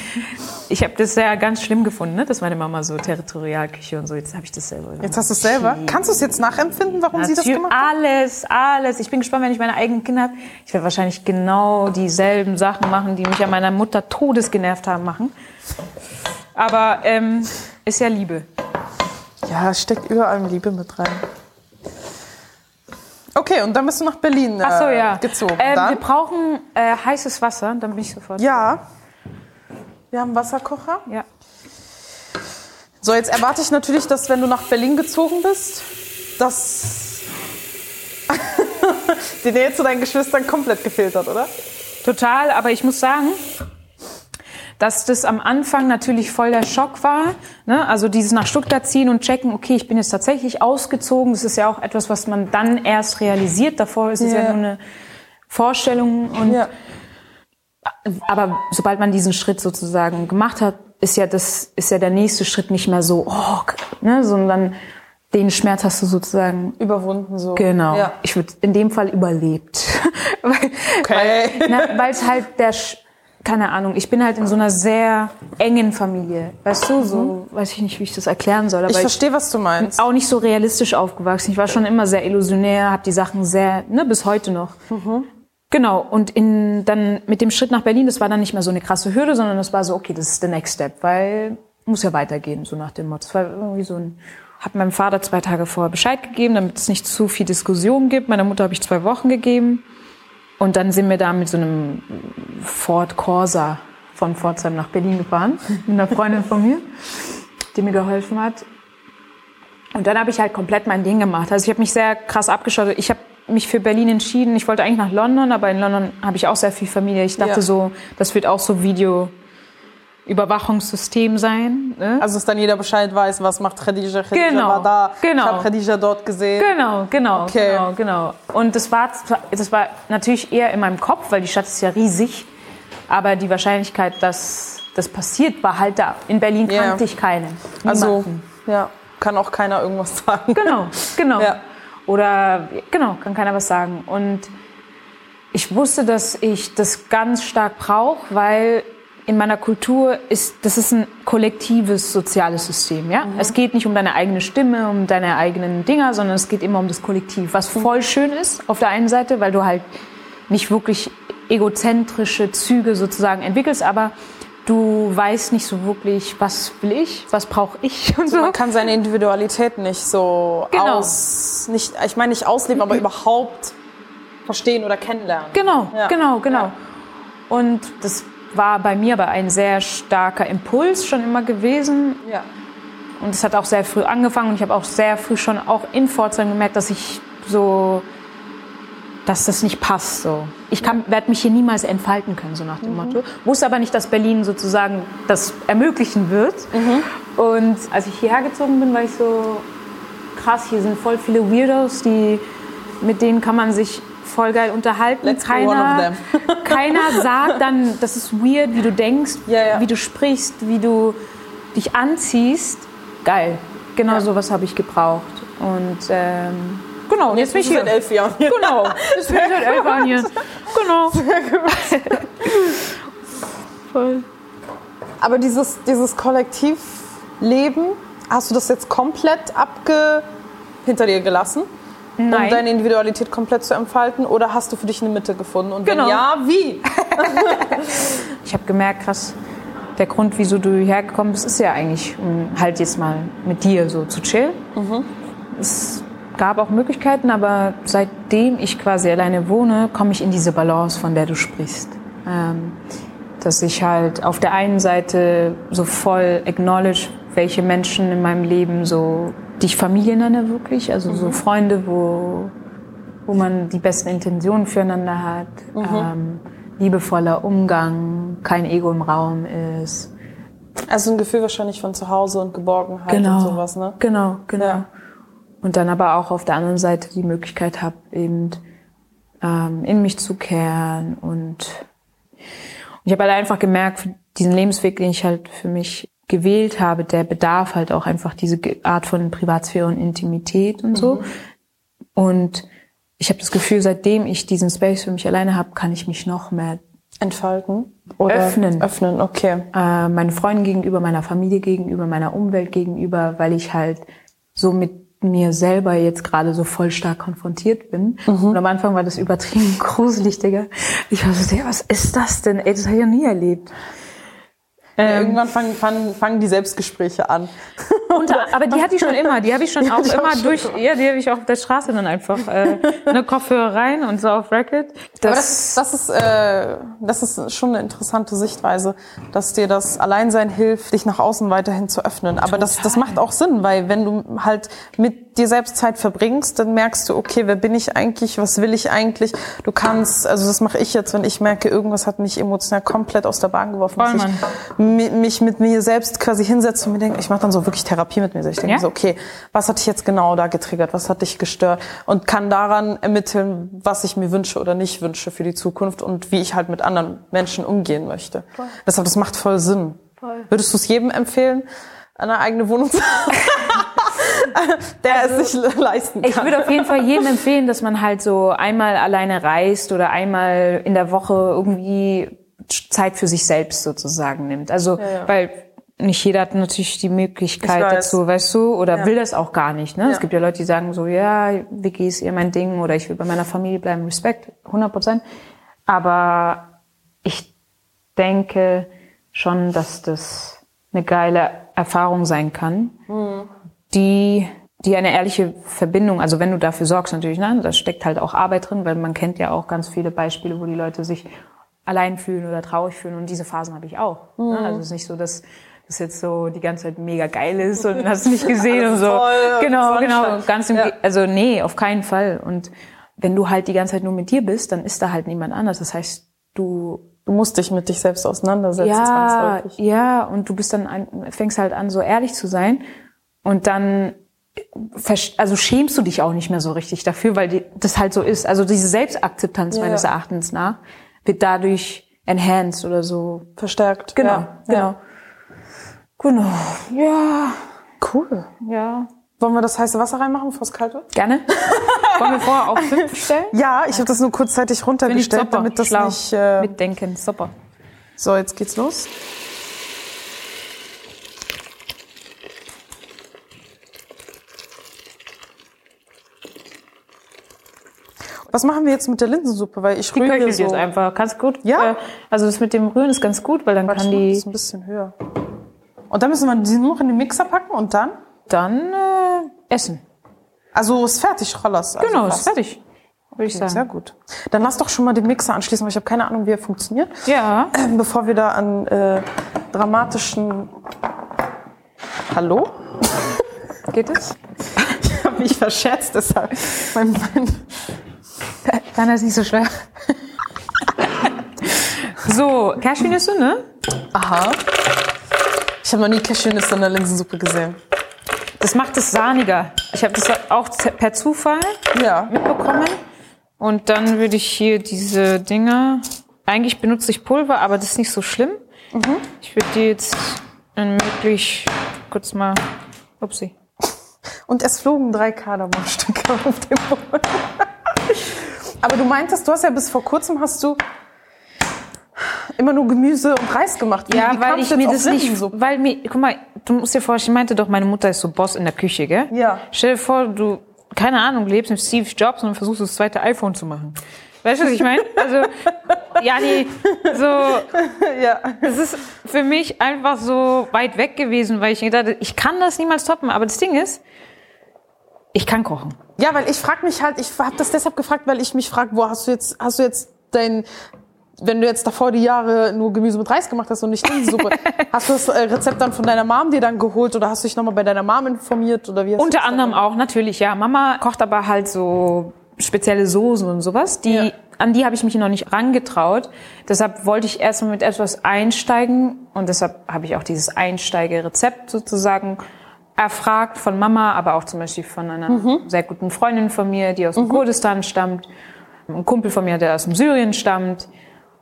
Ich habe das ja ganz schlimm gefunden, ne? dass meine Mama so Territorialküche und so. Jetzt habe ich das selber. Jetzt hast du es selber. Kannst du es jetzt nachempfinden, warum sie das Natürlich, gemacht hat? alles, alles. Ich bin gespannt, wenn ich meine eigenen Kinder habe. Ich werde wahrscheinlich genau dieselben Sachen machen, die mich an meiner Mutter todesgenervt haben, machen. Aber ähm, ist ja Liebe. Ja, es steckt überall Liebe mit rein. Okay, und dann bist du nach Berlin äh, Ach so, ja. gezogen. Ähm, wir brauchen äh, heißes Wasser, dann bin ich sofort. Ja. Wir haben einen Wasserkocher. ja. So, jetzt erwarte ich natürlich, dass wenn du nach Berlin gezogen bist, dass die Nähe zu deinen Geschwistern komplett gefehlt hat, oder? Total, aber ich muss sagen, dass das am Anfang natürlich voll der Schock war. Ne? Also dieses nach Stuttgart ziehen und checken, okay, ich bin jetzt tatsächlich ausgezogen. Das ist ja auch etwas, was man dann erst realisiert. Davor ist es ja, Ja. nur eine Vorstellung. Und Ja. aber sobald man diesen Schritt sozusagen gemacht hat, ist ja das ist ja der nächste Schritt nicht mehr so, oh, ne, sondern den Schmerz hast du sozusagen Überwunden so. Genau. Ja. Ich würde in dem Fall überlebt. weil Okay. weil es halt der, keine Ahnung, ich bin halt in so einer sehr engen Familie. Weißt du, so, weiß ich nicht, wie ich das erklären soll. Aber Mhm. Ich verstehe, was du meinst. auch nicht so realistisch aufgewachsen. Ich war schon immer sehr illusionär, habe die Sachen sehr, ne, bis heute noch. Mhm. Genau. Und in, dann mit dem Schritt nach Berlin, das war dann nicht mehr so eine krasse Hürde, sondern das war so, okay, das ist the next step, weil muss ja weitergehen, so nach dem Motto. Das war irgendwie so ein, hab meinem Vater zwei Tage vorher Bescheid gegeben, damit es nicht zu viel Diskussion gibt. Meiner Mutter habe ich zwei Wochen gegeben. Und dann sind wir da mit so einem Ford Corsa von Pforzheim nach Berlin gefahren, mit einer Freundin von mir, die mir geholfen hat. Und dann habe ich halt komplett mein Ding gemacht. Also ich habe mich sehr krass abgeschottet. Ich habe mich für Berlin entschieden. Ich wollte eigentlich nach London, aber in London habe ich auch sehr viel Familie. Ich dachte Ja. so, das wird auch so Video-Überwachungssystem sein. Ne? Also, dass dann jeder Bescheid weiß, was macht Khadija. Khadija Genau, war da. genau. Ich habe Khadija dort gesehen. Genau, genau, Okay. genau, genau. Und das war, das war natürlich eher in meinem Kopf, weil die Stadt ist ja riesig. Aber die Wahrscheinlichkeit, dass das passiert, war halt da. In Berlin Ja. kannte ich keinen. Also, Niemanden. ja, kann auch keiner irgendwas sagen. Genau, genau. Ja. Oder genau, kann keiner was sagen. Und ich wusste, dass ich das ganz stark brauche, weil in meiner Kultur ist das ist ein kollektives soziales System. Ja, es geht nicht um deine eigene Stimme, um deine eigenen Dinger, sondern es geht immer um das Kollektiv, was voll schön ist auf der einen Seite, weil du halt nicht wirklich egozentrische Züge sozusagen entwickelst, aber du weißt nicht so wirklich, was will ich, was brauche ich und so. Man kann seine Individualität nicht so Genau. aus, nicht, ich meine nicht ausleben, aber überhaupt verstehen oder kennenlernen. Genau, Ja. genau, genau. Ja. Und das war bei mir aber ein sehr starker Impuls schon immer gewesen. Ja. Und es hat auch sehr früh angefangen und ich habe auch sehr früh schon auch in Pforzheim gemerkt, dass ich so dass das nicht passt. So, ich kann, werde mich hier niemals entfalten können, so nach dem Motto. Wusste aber nicht, dass Berlin sozusagen das ermöglichen wird. Und als ich hierher gezogen bin, war ich so krass. Hier sind voll viele Weirdos, die mit denen kann man sich voll geil unterhalten. Let's keiner, one of them. keiner sagt dann, das ist weird, wie du denkst, Ja, ja. wie du sprichst, wie du dich anziehst. Geil. Genau Ja. sowas habe ich gebraucht. Und ähm, genau, und jetzt, bin ich hier. seit elf Jahren. Genau, jetzt bin ich seit elf Jahren hier. Genau. Voll. Aber dieses, dieses Kollektivleben, hast du das jetzt komplett abge hinter dir gelassen? Um Nein. deine Individualität komplett zu entfalten? Oder hast du für dich eine Mitte gefunden? Und Genau. wenn ja, wie? Ich habe gemerkt, krass, der Grund, wieso du hierher gekommen bist, ist ja eigentlich, um halt jetzt mal mit dir so zu chillen. Es gab auch Möglichkeiten, aber seitdem ich quasi alleine wohne, komme ich in diese Balance, von der du sprichst. Ähm, dass ich halt auf der einen Seite so voll acknowledge, welche Menschen in meinem Leben so, die ich Familie nenne wirklich, also so Freunde, wo, wo man die besten Intentionen füreinander hat, ähm, liebevoller Umgang, kein Ego im Raum ist. Also ein Gefühl wahrscheinlich von zu Hause und Geborgenheit und sowas, ne? Genau, genau. Ja. Und dann aber auch auf der anderen Seite die Möglichkeit habe, eben ähm, in mich zu kehren und ich habe halt einfach gemerkt, diesen Lebensweg, den ich halt für mich gewählt habe, der bedarf halt auch einfach diese Art von Privatsphäre und Intimität und so. Und ich habe das Gefühl, seitdem ich diesen Space für mich alleine habe, kann ich mich noch mehr Entfalten? Oder Öffnen. Öffnen, okay. äh, meinen Freunden gegenüber, meiner Familie gegenüber, meiner Umwelt gegenüber, weil ich halt so mit mir selber jetzt gerade so voll stark konfrontiert bin. Und am Anfang war das übertrieben gruselig, Digga. Ich war so, was ist das denn? Ey, das habe ich ja nie erlebt. Ja, irgendwann fangen, fangen, fangen die Selbstgespräche an. Und, aber die hatte ich schon immer. Die habe ich schon ich auch immer schon durch. Ja, die habe ich auch auf der Straße dann einfach äh, eine Kopfhörer rein und so auf Record. Aber das, das, ist, äh, das ist schon eine interessante Sichtweise, dass dir das Alleinsein hilft, dich nach außen weiterhin zu öffnen. Aber das, das macht auch Sinn, weil wenn du halt mit dir selbst Zeit verbringst, dann merkst du, okay, wer bin ich eigentlich, was will ich eigentlich? Du kannst, also das mache ich jetzt, wenn ich merke, irgendwas hat mich emotional komplett aus der Bahn geworfen, Voll, dass ich mi- mich mit mir selbst quasi hinsetze und mir denke, ich mache dann so wirklich Therapie mit mir selbst. Ich denke Ja? so, okay, was hat dich jetzt genau da getriggert, was hat dich gestört und kann daran ermitteln, was ich mir wünsche oder nicht wünsche für die Zukunft und wie ich halt mit anderen Menschen umgehen möchte. Deshalb, das macht voll Sinn. Würdest du es jedem empfehlen, eine eigene Wohnung zu haben? Der es sich leisten kann. Ich würde auf jeden Fall jedem empfehlen, dass man halt so einmal alleine reist oder einmal in der Woche irgendwie Zeit für sich selbst sozusagen nimmt. Also, ja. weil nicht jeder hat natürlich die Möglichkeit Ich weiß. dazu, weißt du, oder Ja. will das auch gar nicht. Ne? Es Ja. gibt ja Leute, die sagen so, ja, Vicky ist eher mein Ding oder ich will bei meiner Familie bleiben. Respekt, 100 Prozent. Aber ich denke schon, dass das eine geile Erfahrung sein kann, die, die eine ehrliche Verbindung, also wenn du dafür sorgst natürlich, ne, da steckt halt auch Arbeit drin, weil man kennt ja auch ganz viele Beispiele, wo die Leute sich allein fühlen oder traurig fühlen und diese Phasen habe ich auch. Ne? Also es ist nicht so, dass das jetzt so die ganze Zeit mega geil ist und hast nicht gesehen und so. voll Genau, genau, ganz im, Ja. Also nee, auf keinen Fall. Und wenn du halt die ganze Zeit nur mit dir bist, dann ist da halt niemand anders. Das heißt, du Du musst dich mit dich selbst auseinandersetzen. ja, ja, und du bist dann ein, fängst halt an, so ehrlich zu sein und dann also schämst du dich auch nicht mehr so richtig dafür, weil die, das halt so ist. Also diese Selbstakzeptanz Ja. meines Erachtens nach wird dadurch enhanced oder so. Verstärkt. Genau, Ja. genau. Genau. Ja, Cool. ja. Wollen wir das heiße Wasser reinmachen, bevor es kalt wird? Gerne. Wollen wir vorher auf fünf stellen? Ja, ich habe das nur kurzzeitig runtergestellt, damit das Schlau. nicht. Äh, Mitdenken, super. so, jetzt geht's los. Was machen wir jetzt mit der Linsensuppe? Weil ich Die rühre köchelt so. jetzt einfach. Ganz gut. Ja? Äh, Also das mit dem Rühren ist ganz gut, weil dann Warte, kann die das ein bisschen höher. Und dann müssen wir die nur noch in den Mixer packen und dann? dann äh, essen. Also ist fertig, Rollers. Also Genau, ist fast. fertig. Würde ich sagen. Sehr gut. Dann lass doch schon mal den Mixer anschließen, weil ich habe keine Ahnung, wie er funktioniert. Ja. Ähm, Bevor wir da an äh, dramatischen... Hallo? Geht es? Ich habe mich verschätzt, deshalb. Mein, mein Deiner ist nicht so schwer. so, Cashewnüsse, ne? Aha. Ich habe noch nie Cashewnüsse in der Linsensuppe gesehen. Das macht es sahniger. Ich habe das auch per Zufall Ja. mitbekommen. Und dann würde ich hier diese Dinger. Eigentlich benutze ich Pulver, aber das ist nicht so schlimm. Ich würde die jetzt möglich kurz mal. Upsi. Und es flogen drei Kardamomstücke auf dem Boden. Aber du meintest, du hast ja bis vor kurzem hast du immer nur Gemüse und Reis gemacht. Wie- Ja, wie weil ich mir das nicht, weil mir, guck mal, du musst dir vorstellen, ich meinte doch, meine Mutter ist so Boss in der Küche, gell? Ja. Stell dir vor, du, keine Ahnung, lebst mit Steve Jobs und versuchst das zweite iPhone zu machen. Weißt du, was ich meine? Also, ja, nee, so, Ja. es ist für mich einfach so weit weg gewesen, weil ich gedacht habe, ich kann das niemals toppen. Aber das Ding ist, ich kann kochen. Ja, weil ich frage mich halt, ich habe das deshalb gefragt, weil ich mich frage, wo hast du jetzt, hast du jetzt dein, wenn du jetzt davor die Jahre nur Gemüse mit Reis gemacht hast und nicht Linsensuppe, hast du das äh, Rezept dann von deiner Mom dir dann geholt oder hast du dich nochmal bei deiner Mom informiert oder wie? Unter anderem auch, natürlich, ja. Mama kocht aber halt so spezielle Soßen und sowas, die, Ja. an die habe ich mich noch nicht rangetraut. Deshalb wollte ich erstmal mit etwas einsteigen und deshalb habe ich auch dieses Einsteigerezept sozusagen erfragt von Mama, aber auch zum Beispiel von einer Mhm. sehr guten Freundin von mir, die aus dem Kurdistan stammt, ein Kumpel von mir, der aus dem Syrien stammt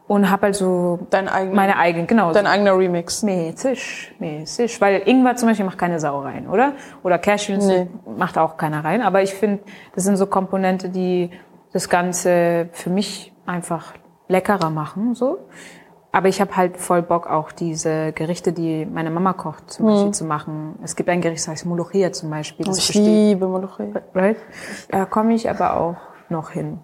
und habe halt so Dein eigener- meine eigenen, genau, Dein eigener Remix. Mäßig, mäßig. Weil Ingwer zum Beispiel macht keine Sau rein, oder? Oder Cashews Nee. macht auch keiner rein. Aber ich finde, das sind so Komponente, die das Ganze für mich einfach leckerer machen, so. Aber ich habe halt voll Bock, auch diese Gerichte, die meine Mama kocht, zum Beispiel zu machen. Es gibt ein Gericht, das heißt Molochia zum Beispiel. Das Ich besteht, liebe Molochia. right? Da komme ich aber auch noch hin.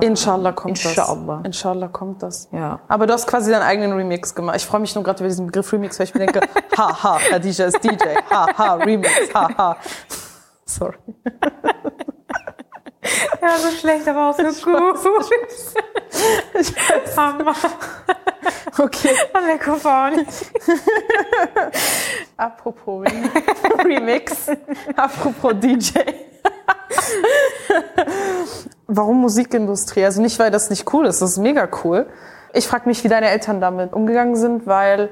Inshallah kommt Inshallah. das. Inshallah kommt das. Ja. Aber du hast quasi deinen eigenen Remix gemacht. Ich freue mich nur gerade über diesen Begriff Remix, weil ich mir denke, haha, Khadija ist DJ, haha, Remix, haha. Sorry. Ja, so schlecht, aber auch so gut. Hammer. Okay, Mikrofon. apropos Remix, apropos DJ. Warum Musikindustrie? Also nicht, weil das nicht cool ist, das ist mega cool. Ich frage mich, wie deine Eltern damit umgegangen sind, weil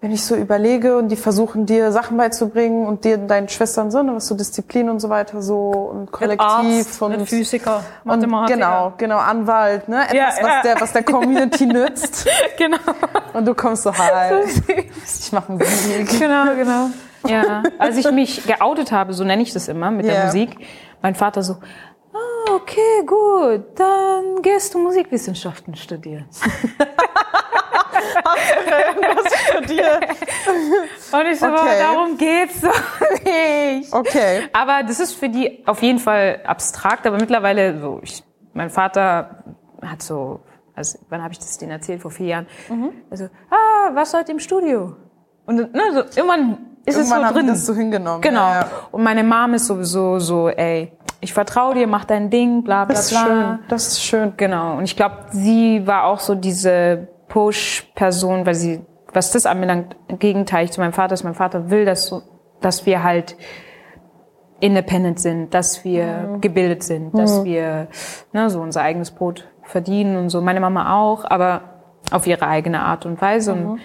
wenn ich so überlege und die versuchen dir Sachen beizubringen und dir deinen Schwestern so, ne, was so Disziplin und so weiter so und Kollektiv und Physiker, und genau, genau Anwalt, ne, etwas Ja, was ja. der was der Community nützt genau. und du kommst so hi, ich mache Musik. Genau, genau. Ja, als ich mich geoutet habe, so nenne ich das immer mit Ja. der Musik, mein Vater so, ah, okay, gut, dann gehst du Musikwissenschaften studieren. dir. Und ich so, Okay. darum geht's doch nicht. Okay. Aber das ist für die auf jeden Fall abstrakt, aber mittlerweile so, ich, mein Vater hat so, also wann habe ich das denen erzählt? Vor vier Jahren. Also, ah, was heute im Studio? Und ne, so, irgendwann ist Irgendwann es so drin. das so hingenommen. Genau. Ja, ja. Und meine Mom ist sowieso so, ey, ich vertraue dir, mach dein Ding, bla bla Das ist bla. schön. Das ist schön. Genau. Und ich glaube, sie war auch so diese Push-Person, weil sie, was das anbelangt, gegenteilig zu meinem Vater ist. Mein Vater will, dass, so, dass wir halt independent sind, dass wir gebildet sind, dass wir ne, so unser eigenes Brot verdienen und so. Meine Mama auch, aber auf ihre eigene Art und Weise. Und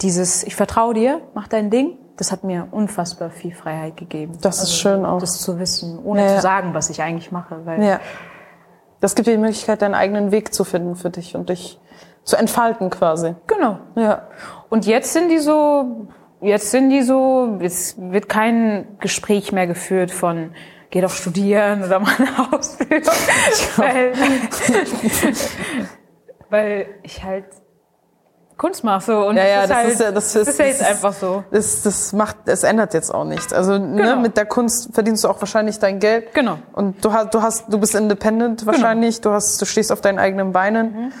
dieses, ich vertraue dir, mach dein Ding, das hat mir unfassbar viel Freiheit gegeben. Das ist schön auch. Das zu wissen, ohne ja. zu sagen, was ich eigentlich mache. Weil Ja. Das gibt dir die Möglichkeit, deinen eigenen Weg zu finden für dich und dich zu entfalten quasi. Genau. Ja. Und jetzt sind die so, jetzt sind die so, es wird kein Gespräch mehr geführt von, geh doch studieren oder mal eine Ausbildung. weil, weil ich halt Kunst mache so und Ja, ja, das, das ist halt, ja- das ist- ist ja jetzt das einfach so. Das, das macht, es ändert jetzt auch nichts. Also ne, Genau. mit der Kunst verdienst du auch wahrscheinlich dein Geld. Genau. Und du hast, du hast, du bist independent wahrscheinlich. Du hast, du stehst auf deinen eigenen Beinen.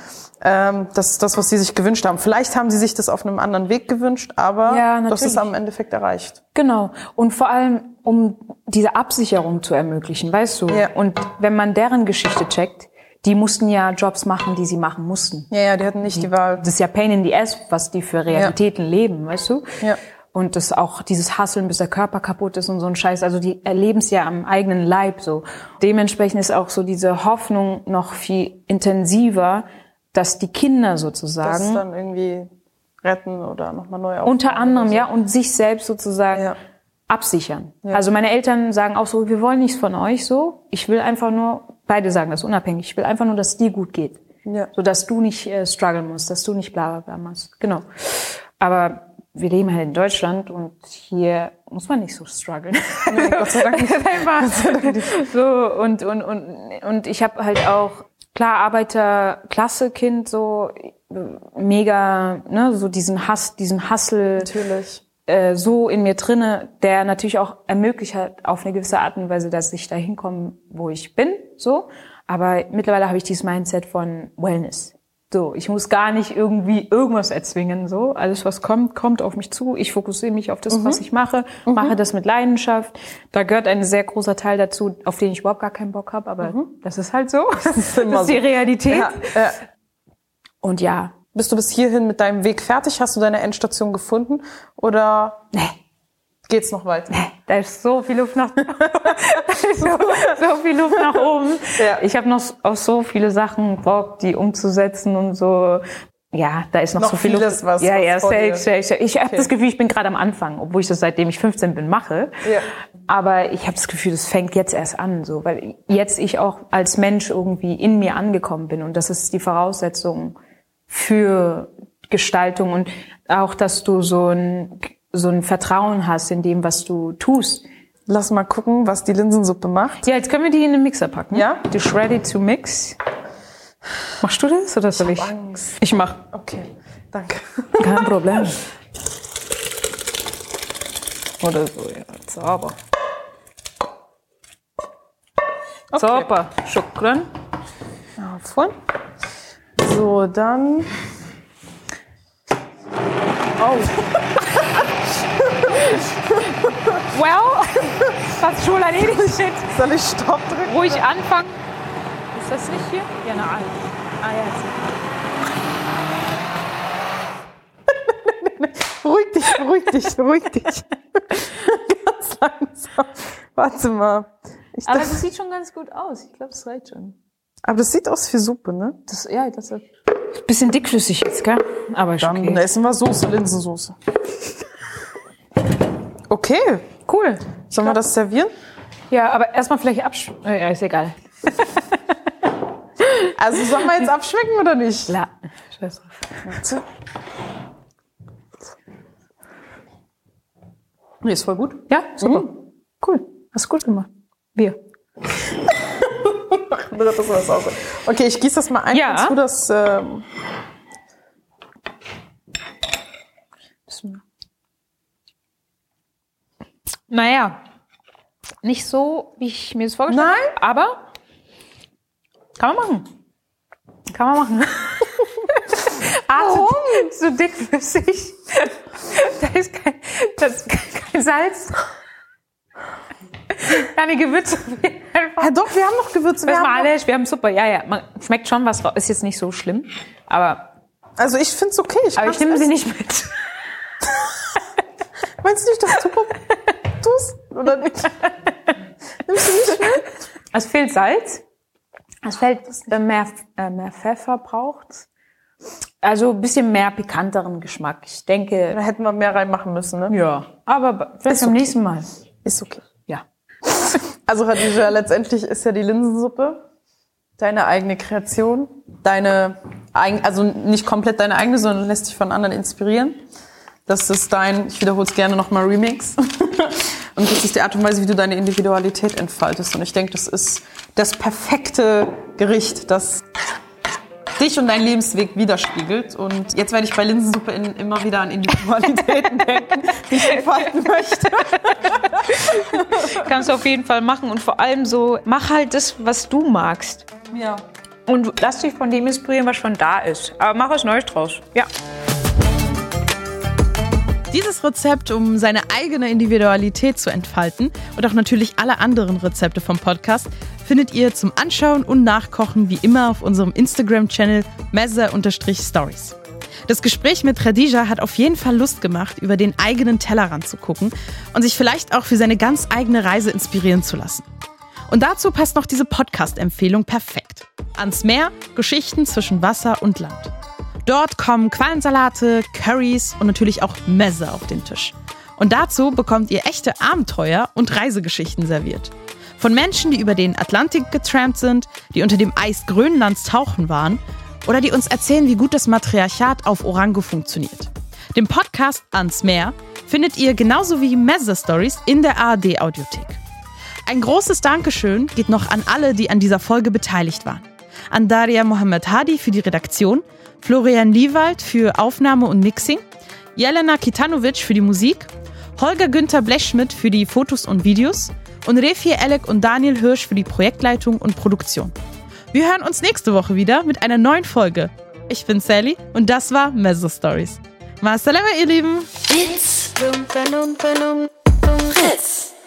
Ähm, das das, was sie sich gewünscht haben. Vielleicht haben sie sich das auf einem anderen Weg gewünscht, aber Ja, das ist am Endeffekt erreicht. Genau. Und vor allem, um diese Absicherung zu ermöglichen, weißt du? Ja. Und wenn man deren Geschichte checkt, die mussten ja Jobs machen, die sie machen mussten. Ja, ja, die hatten nicht die Wahl. Das ist ja Pain in the Ass, was die für Realitäten leben, weißt du? Ja. und das auch dieses Hasseln, bis der Körper kaputt ist und so ein Scheiß. Also die erleben es ja am eigenen Leib so. Dementsprechend ist auch so diese Hoffnung noch viel intensiver, dass die Kinder sozusagen Das dann irgendwie retten oder nochmal neu unter aufbauen anderem oder so. ja und sich selbst sozusagen Ja. absichern. Also meine Eltern sagen auch so, wir wollen nichts von euch so. Ich will einfach nur, beide sagen das unabhängig. Ich will einfach nur, dass es dir gut geht. Ja. So dass du nicht äh, strugglen musst, dass du nicht bla bla bla machst. Genau. Aber wir leben halt in Deutschland und hier muss man nicht so strugglen. Nee, Gott sei Dank nicht. So und und und und ich habe halt auch klar Arbeiterklasse Kind so mega ne so diesen Hass diesen Hassel Natürlich. äh, so in mir drinne, der natürlich auch ermöglicht hat auf eine gewisse Art und Weise, dass ich da hinkomme, wo ich bin, so. Aber mittlerweile habe ich dieses Mindset von Wellness. So, ich muss gar nicht irgendwie irgendwas erzwingen, so. Alles, was kommt, kommt auf mich zu. Ich fokussiere mich auf das, was ich mache, mache das mit Leidenschaft. Da gehört ein sehr großer Teil dazu, auf den ich überhaupt gar keinen Bock habe, aber das ist halt so. Das ist, immer die so. Realität. Ja, ja. Und ja, Bist du bis hierhin mit deinem Weg fertig? Hast du deine Endstation gefunden? Oder nee. Geht's noch weiter? Da ist so viel Luft nach, so, so viel Luft nach oben. Ja. Ich habe noch auf so viele Sachen Bock, die umzusetzen und so. Ja, da ist noch, Noch so viel vieles, Luft. was- ja, was ja, safe, safe, safe. Ich habe das Gefühl, ich bin gerade am Anfang, obwohl ich das seitdem ich 15 bin mache. Ja. Aber ich habe das Gefühl, das fängt jetzt erst an, so, weil jetzt ich auch als Mensch irgendwie in mir angekommen bin und das ist die Voraussetzung für Gestaltung und auch, dass du so ein so ein Vertrauen hast in dem, was du tust. Lass mal gucken, was die Linsensuppe macht. Ja, jetzt können wir die in den Mixer packen. Ja? Die ready to mix. Machst du das oder soll ich? Angst. Ich mach. Okay, danke. Kein Problem. Oder so, ja. Sauber. Sauber. Shukran. Von. So, dann. Oh, Well, das ist schon erledigt. Shit. soll ich Stopp drücken? Wo ich anfange. Ist das nicht hier? Ja, na, alles. Ah, ja, jetzt. Beruhig dich, beruhig dich, beruhig dich. ganz langsam. Warte mal. Ich Aber dachte, das sieht schon ganz gut aus. Ich glaube, das reicht schon. aber das sieht aus wie Suppe, ne? Das, ja, das ist bisschen dickflüssig jetzt, gell? Aber Dann okay. essen wir Soße, Linsensoße. Okay, Cool. sollen wir das servieren? Ja, aber erstmal vielleicht absch... äh, Ja, ist egal. Also sollen wir jetzt abschmecken oder nicht? La. Scheiß drauf. Nee, ist voll gut. Ja, super. Cool. Hast gut gemacht. Aus. Okay, ich gieße das mal ein. Ja. Kannst du das... Ähm, Naja, nicht so, wie ich mir das vorgestellt Nein? habe. Aber kann man machen. Kann man machen. Warum? So dickflüssig. da ist kein, das ist kein Salz. Keine Gewürze. Einfach. ja, doch, wir haben noch Gewürze. Wir war haben alles, wir haben Suppe. Ja, ja, man schmeckt schon was raus. Ist jetzt nicht so schlimm. Aber, also ich finde es okay. Ich, aber ich nehme sie nicht mit. Meinst du nicht, dass du tust? Oder nicht? Nimmst du nicht mit? Es fehlt Salz. Es fehlt äh, mehr, äh, mehr Pfeffer braucht. Also ein bisschen mehr pikanteren Geschmack. Ich denke, Da hätten wir mehr reinmachen müssen, ne? ja. Aber vielleicht Ist beim okay. nächsten Mal. Ist okay. Ja. Also Khadija, letztendlich ist ja die Linsensuppe deine eigene Kreation, deine also nicht komplett deine eigene, sondern lässt dich von anderen inspirieren. Das ist dein, ich wiederhole es gerne nochmal, Remix. Und das ist die Art und Weise, wie du deine Individualität entfaltest. Und ich denke, das ist das perfekte Gericht, das dich und deinen Lebensweg widerspiegelt. Und jetzt werde ich bei Linsensuppe in, immer wieder an Individualitäten denken, die ich entfalten möchte. Kannst du auf jeden Fall machen. Und vor allem so, mach halt das, was du magst. Ja. Und lass dich von dem inspirieren, was schon da ist. Aber mach was Neues draus. Ja. Dieses Rezept, um seine eigene Individualität zu entfalten und auch natürlich alle anderen Rezepte vom Podcast, findet ihr zum Anschauen und Nachkochen wie immer auf unserem Instagram-Channel messer-stories. Das Gespräch mit Khadija hat auf jeden Fall Lust gemacht, über den eigenen Tellerrand zu gucken und sich vielleicht auch für seine ganz eigene Reise inspirieren zu lassen. Und dazu passt noch diese Podcast-Empfehlung perfekt. Ans Meer, Geschichten zwischen Wasser und Land. Dort kommen Quallensalate, Curries und natürlich auch Messe auf den Tisch. Und dazu bekommt ihr echte Abenteuer und Reisegeschichten serviert. Von Menschen, die über den Atlantik getrampt sind, die unter dem Eis Grönlands tauchen waren oder die uns erzählen, wie gut das Matriarchat auf Orango funktioniert. Den Podcast Ans Meer findet ihr genauso wie Messe Stories in der ARD Audiothek. Ein großes Dankeschön geht noch an alle, die an dieser Folge beteiligt waren. An Daria Mohammed Hadi für die Redaktion, Florian Liewald für Aufnahme und Mixing, Jelena Kitanovic für die Musik, Holger Günther Blechschmidt für die Fotos und Videos und Refi Elek und Daniel Hirsch für die Projektleitung und Produktion. Wir hören uns nächste Woche wieder mit einer neuen Folge. Ich bin Sally und das war Mezzo Stories. Masalama, ihr Lieben. It's Fritz.